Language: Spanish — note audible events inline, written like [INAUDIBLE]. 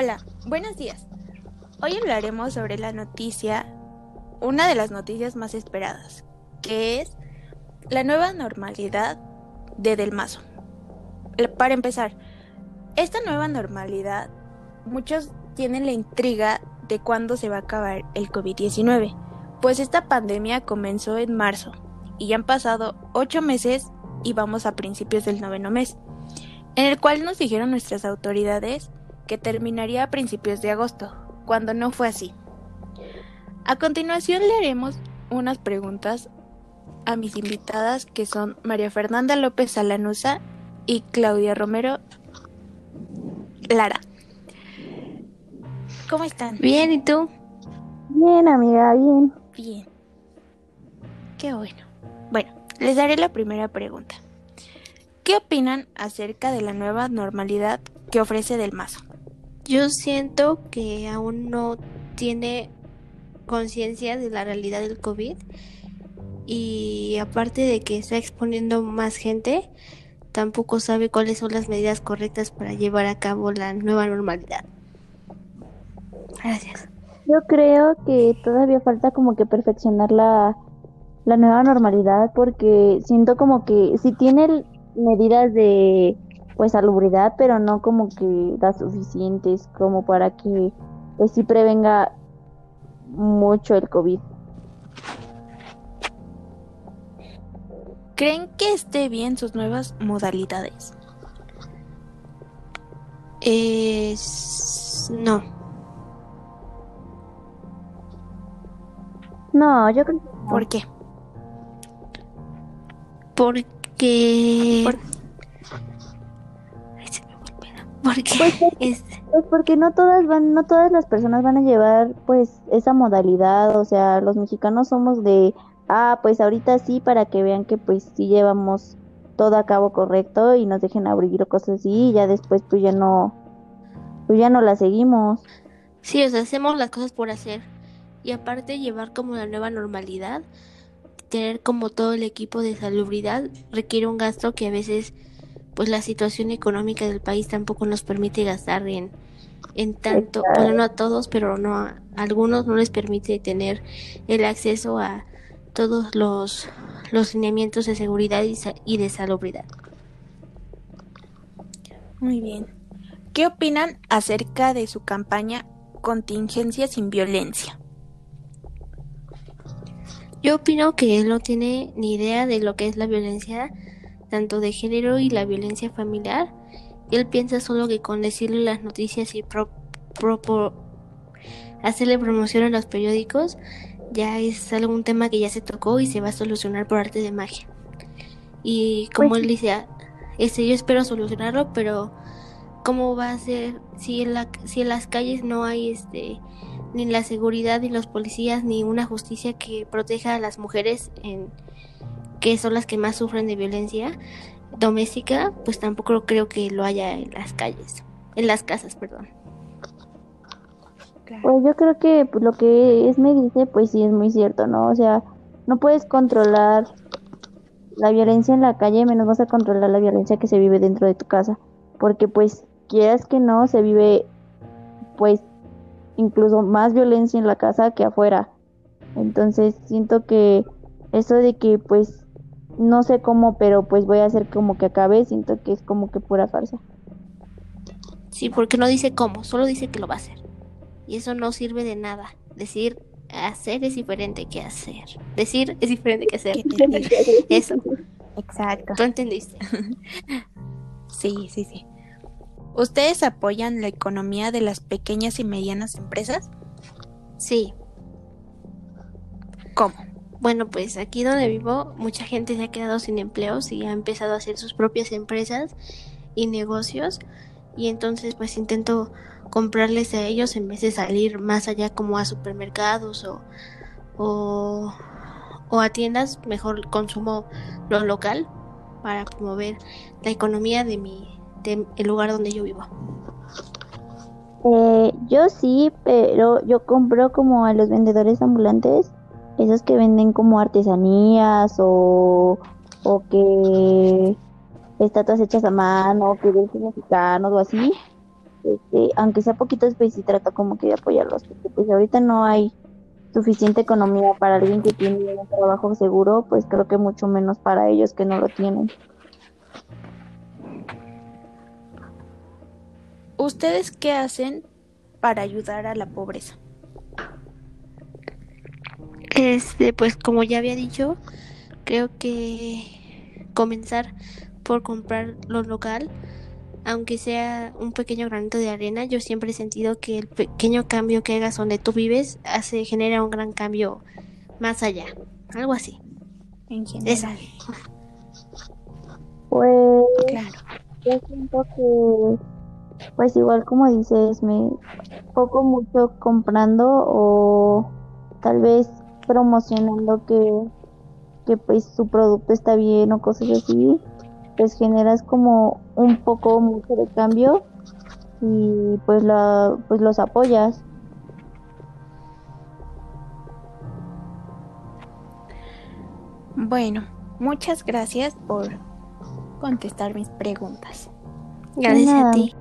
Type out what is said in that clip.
Hola, buenos días. Hoy hablaremos sobre la noticia, una de las noticias más esperadas, que es la nueva normalidad de Del Mazo. Para empezar, esta nueva normalidad, muchos tienen la intriga de cuándo se va a acabar el COVID-19, pues esta pandemia comenzó en marzo y ya han pasado ocho meses y vamos a principios del noveno mes, en el cual nos dijeron nuestras autoridades que terminaría a principios de agosto, cuando no fue así. A continuación le haremos unas preguntas a mis invitadas que son María Fernanda López Salanusa y Claudia Romero Lara. ¿Cómo están? Bien, ¿y tú? Bien, amiga, bien. Bien. Qué bueno. Bueno, les daré la primera pregunta. ¿Qué opinan acerca de la nueva normalidad que ofrece Del Mazo? Yo siento que aún no tiene conciencia de la realidad del COVID y aparte de que está exponiendo más gente, tampoco sabe cuáles son las medidas correctas para llevar a cabo la nueva normalidad. Gracias. Yo creo que todavía falta como que perfeccionar la, la nueva normalidad porque siento como que si tiene medidas de pues salubridad, pero no como que las suficientes como para que pues sí prevenga mucho el COVID. ¿Creen que esté bien sus nuevas modalidades? Es... no. No, yo creo que ¿Por qué? Porque... Porque pues, [LAUGHS] pues, porque no todas van, no todas las personas van a llevar pues esa modalidad, o sea, los mexicanos somos de, ah, pues ahorita sí para que vean que pues sí llevamos todo a cabo correcto y nos dejen abrir o cosas así y ya después pues ya no, pues ya no la seguimos. Sí, o sea, hacemos las cosas por hacer. Y aparte llevar como la nueva normalidad, tener como todo el equipo de salubridad requiere un gasto que a veces pues la situación económica del país tampoco nos permite gastar en, en tanto, bueno, no a todos, pero no a, algunos no les permite tener el acceso a todos los, los lineamientos de seguridad y, y de salubridad. Muy bien. ¿Qué opinan acerca de su campaña Contingencia sin Violencia? Yo opino que él no tiene ni idea de lo que es la violencia tanto de género y la violencia familiar. Él piensa solo que con decirle las noticias y pro, hacerle promoción en los periódicos ya es algún tema que ya se tocó y se va a solucionar por arte de magia. Y como pues él dice, este, yo espero solucionarlo, pero ¿cómo va a ser si en, la, si en las calles no hay este ni la seguridad ni los policías ni una justicia que proteja a las mujeres en que son las que más sufren de violencia doméstica, pues tampoco creo que lo haya en las calles, en las casas, perdón. Pues yo creo que pues, lo que es me dice, pues sí es muy cierto, ¿no? O sea, no puedes controlar la violencia en la calle, menos vas a controlar la violencia que se vive dentro de tu casa, porque pues quieras que no, se vive pues incluso más violencia en la casa que afuera. Entonces siento que eso de que pues no sé cómo, pero pues voy a hacer como que acabe, siento que es como que pura farsa. Sí, porque no dice cómo, solo dice que lo va a hacer. Y eso no sirve de nada. Decir hacer es diferente que hacer. Decir es diferente que hacer. [LAUGHS] eso. Exacto. ¿Tú entendiste? [LAUGHS] sí, sí, sí. ¿Ustedes apoyan la economía de las pequeñas y medianas empresas? Sí. ¿Cómo? Bueno, pues aquí donde vivo mucha gente se ha quedado sin empleos y ha empezado a hacer sus propias empresas y negocios y entonces pues intento comprarles a ellos en vez de salir más allá como a supermercados o, o, a tiendas, mejor consumo lo local para promover la economía de mi de el lugar donde yo vivo. Eh, yo sí, pero yo compro como a los vendedores ambulantes esos que venden como artesanías o, o que estatuas hechas a mano, que dulces mexicanos o así. este, aunque sea poquitos, pues sí trata como que de apoyarlos, porque pues ahorita no hay suficiente economía para alguien que tiene un trabajo seguro, pues creo que mucho menos para ellos que no lo tienen. ¿Ustedes qué hacen para ayudar a la pobreza? Este, pues como ya había dicho, creo que comenzar por comprar lo local, aunque sea un pequeño granito de arena, yo siempre he sentido que el pequeño cambio que hagas donde tú vives hace genera un gran cambio más allá, algo así. En general. Pues Claro. yo siento que, pues igual como dices, me poco mucho comprando o tal vez promocionando que, que pues su producto está bien o cosas así, pues generas como un poco mucho de cambio y pues la pues los apoyas. Bueno, muchas gracias por contestar mis preguntas. Gracias a ti.